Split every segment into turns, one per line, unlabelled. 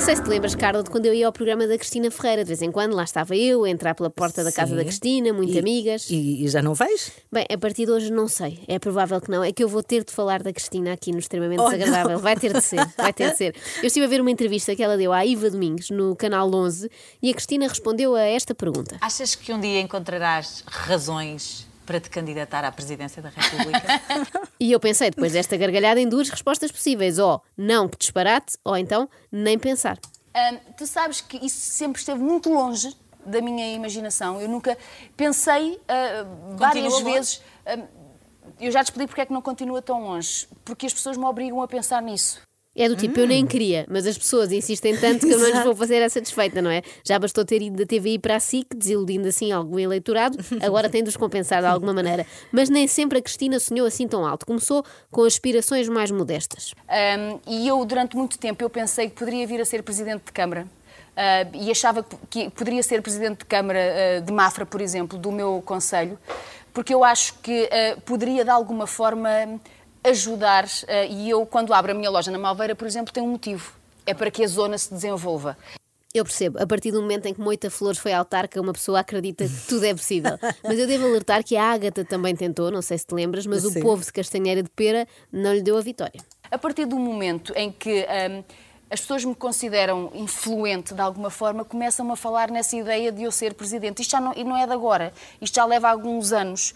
sei se te lembras, Carla, de quando eu ia ao programa da Cristina Ferreira. De vez em quando lá estava eu, a entrar pela porta da casa
Sim.
da Cristina, muito
E-
amigas.
E, e já não vais?
Bem, a partir de hoje não sei. É provável que não. É que eu vou ter de falar da Cristina aqui no Extremamente
Oh,
Desagradável. Vai ter de ser, vai ter de ser. Eu estive a ver uma entrevista que ela deu à Iva Domingos no canal 11 e a Cristina respondeu a esta pergunta.
Achas que um dia encontrarás razões para te candidatar à presidência da República?
E eu pensei, depois desta gargalhada, em duas respostas possíveis: ou não, que disparate, ou então nem pensar.
Hum, tu sabes que isso sempre esteve muito longe da minha imaginação. Eu nunca pensei ah, várias vezes. eu já te explico porque é que não continua tão longe. Porque as pessoas me obrigam a pensar nisso.
É do tipo, eu nem queria, mas as pessoas insistem tanto que eu não lhes vou fazer essa desfeita, não é? Já bastou ter ido da TVI para a SIC, desiludindo assim algum eleitorado, agora tem de os compensar de alguma maneira. Mas nem sempre a Cristina sonhou assim tão alto. Começou com aspirações mais modestas.
Um, e eu, durante muito tempo, eu pensei que poderia vir a ser Presidente de Câmara. Uh, e achava que, que poderia ser Presidente de Câmara uh, de Mafra, por exemplo, do meu Conselho, porque eu acho que uh, poderia, de alguma forma, ajudar. uh, e eu, quando abro a minha loja na Malveira, por exemplo, tem um motivo. É para que a zona se desenvolva.
Eu percebo, a partir do momento em que Moita Flores foi autarca, uma pessoa acredita que tudo é possível. Mas eu devo alertar que a Ágata também tentou, não sei se te lembras, mas o
Sim.
povo de Castanheira de Pera não lhe deu a vitória.
A partir do momento em que hum, as pessoas me consideram influente de alguma forma, começam a falar nessa ideia de eu ser presidente. Isto já não, e não é de agora, isto já leva alguns anos.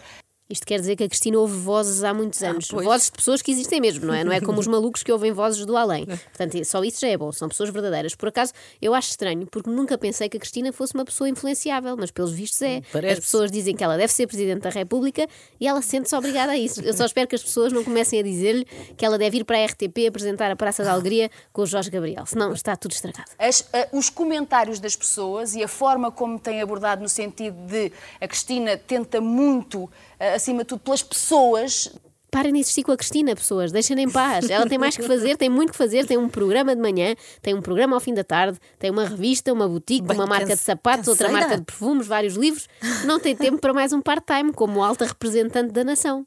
Isto quer dizer que a Cristina ouve vozes há muitos anos.
pois.
vozes de pessoas que existem mesmo, não é? Não é como os malucos que ouvem vozes do além. Portanto, só isso já é bom, são pessoas verdadeiras. Por acaso, eu acho estranho, porque nunca pensei que a Cristina fosse uma pessoa influenciável, mas pelos vistos é.
Parece.
As pessoas dizem que ela deve ser Presidente da República e ela sente-se obrigada a isso. Eu só espero que as pessoas não comecem a dizer-lhe que ela deve ir para a RTP apresentar a Praça da Alegria com o Jorge Gabriel, senão está tudo estragado.
As- a- os comentários das pessoas e a forma como têm abordado no sentido de a Cristina tenta muito, a- acima de tudo, pelas pessoas.
Parem de insistir com a Cristina, pessoas, deixem-na em paz. Ela tem mais que fazer, tem muito que fazer, tem um programa de manhã, tem um programa ao fim da tarde, tem uma revista, uma boutique,
Bem,
uma marca de sapatos, outra
canseira.
marca de perfumes, vários livros. Não tem tempo para mais um part-time, como alta representante da nação.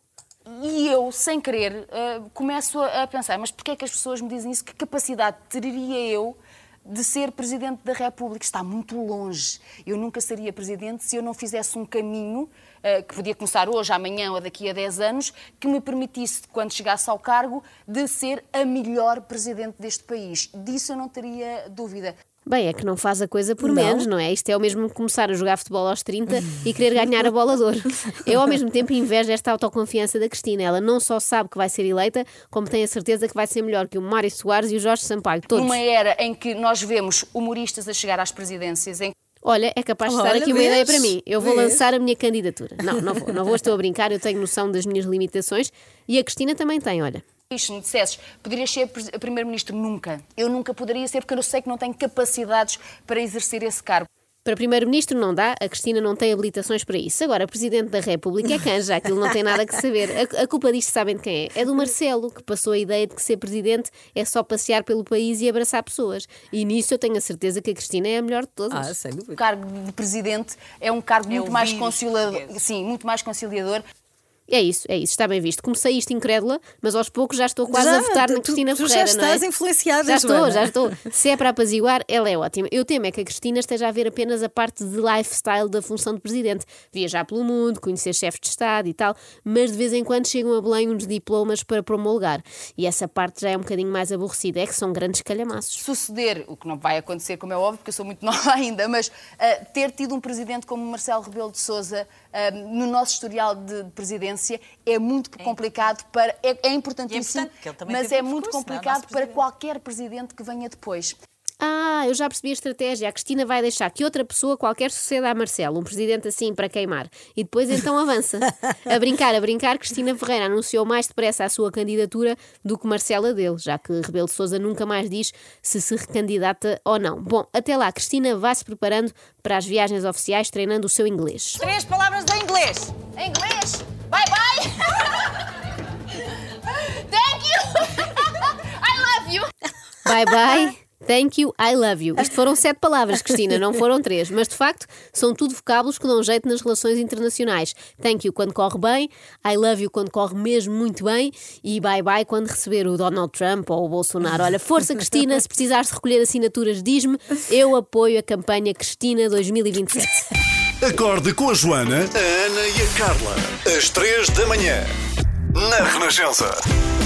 E eu, sem querer, eh, começo a, a pensar, mas porquê é que as pessoas me dizem isso? Que capacidade teria eu de ser Presidente da República? Está muito longe. Eu nunca seria Presidente se eu não fizesse um caminho, eh, que podia começar hoje, amanhã ou daqui a 10 anos, que me permitisse, quando chegasse ao cargo, de ser a melhor Presidente deste país. Disso eu não teria dúvida.
Bem, é que não faz a coisa por
Não.
menos, não é? Isto é o mesmo que começar a jogar futebol aos 30 e querer ganhar a bola de ouro. Eu, ao mesmo tempo, invejo esta autoconfiança da Cristina. Ela não só sabe que vai ser eleita, como tem a certeza que vai ser melhor que o Mário Soares e o Jorge Sampaio. Todos.
Numa era em que nós vemos humoristas a chegar às presidências, em
Olha, é capaz de estar
Olha,
aqui uma
vês?
ideia para mim. Eu vou
Vês?
lançar a minha candidatura. Não, não vou, não vou, estou a brincar, eu tenho noção das minhas limitações e a Cristina também tem, olha.
Se me dissesses, poderias ser Primeiro-Ministro? Nunca. Eu nunca poderia ser, porque eu sei que não tenho capacidades para exercer esse cargo.
Para Primeiro-Ministro não dá, a Cristina não tem habilitações para isso. Agora, Presidente da República é canja, aquilo não tem nada que saber. A, a culpa disto sabem de quem é? É do Marcelo, que passou a ideia de que ser Presidente é só passear pelo país e abraçar pessoas. E nisso eu tenho a certeza que a Cristina é a melhor de todas.
Ah, sem
O
dúvida.
cargo de Presidente é um cargo
É
muito
o
mais conciliador. Sim, muito mais conciliador.
É isso, é isso, está bem visto. Comecei isto incrédula, mas aos poucos já estou quase
Já,
a votar na
tu-
Cristina
tu já
Ferreira. não é?
estás influenciada,
Já estou,
Joana.
já estou. Se é para apaziguar, ela é ótima. Eu temo é que a Cristina esteja a ver apenas a parte de lifestyle da função de presidente. Viajar pelo mundo, conhecer chefes de Estado e tal, mas de vez em quando chegam a Belém uns diplomas para promulgar. E essa parte já é um bocadinho mais aborrecida, é que são grandes calhamaços.
Suceder, o que não vai acontecer, como é óbvio, porque eu sou muito nova ainda, mas ah, ter tido um presidente como Marcelo Rebelo de No nosso historial de presidência é muito complicado para. É, é importantíssimo,
importante, que ele também
mas é muito
é?
Complicado para
presidente.
qualquer presidente que venha depois.
Ah, eu já percebi a estratégia. A Cristina vai deixar que outra pessoa qualquer suceda a Marcelo, um presidente assim para queimar. E depois então avança. A brincar, a brincar, Cristina Ferreira anunciou mais depressa a sua candidatura do que Marcela dele, já que Rebelo de Sousa nunca mais diz se se recandidata ou não. Bom, até lá, Cristina vai se preparando para as viagens oficiais, treinando o seu inglês.
Três palavras em inglês.
Em inglês, bye bye! Thank you! I love you!
Bye bye, Thank you, I love you. Isto foram sete palavras, Cristina, não foram três. Mas de facto, são tudo vocábulos que dão jeito nas relações internacionais. Thank you quando corre bem, I love you quando corre mesmo muito bem e bye bye quando receber o Donald Trump ou o Bolsonaro. Olha, força, Cristina, se precisares de recolher assinaturas, diz-me. Eu apoio a campanha Cristina 2027.
Acorde com a Joana, a Ana e a Carla. Às três da manhã. Na Renascença.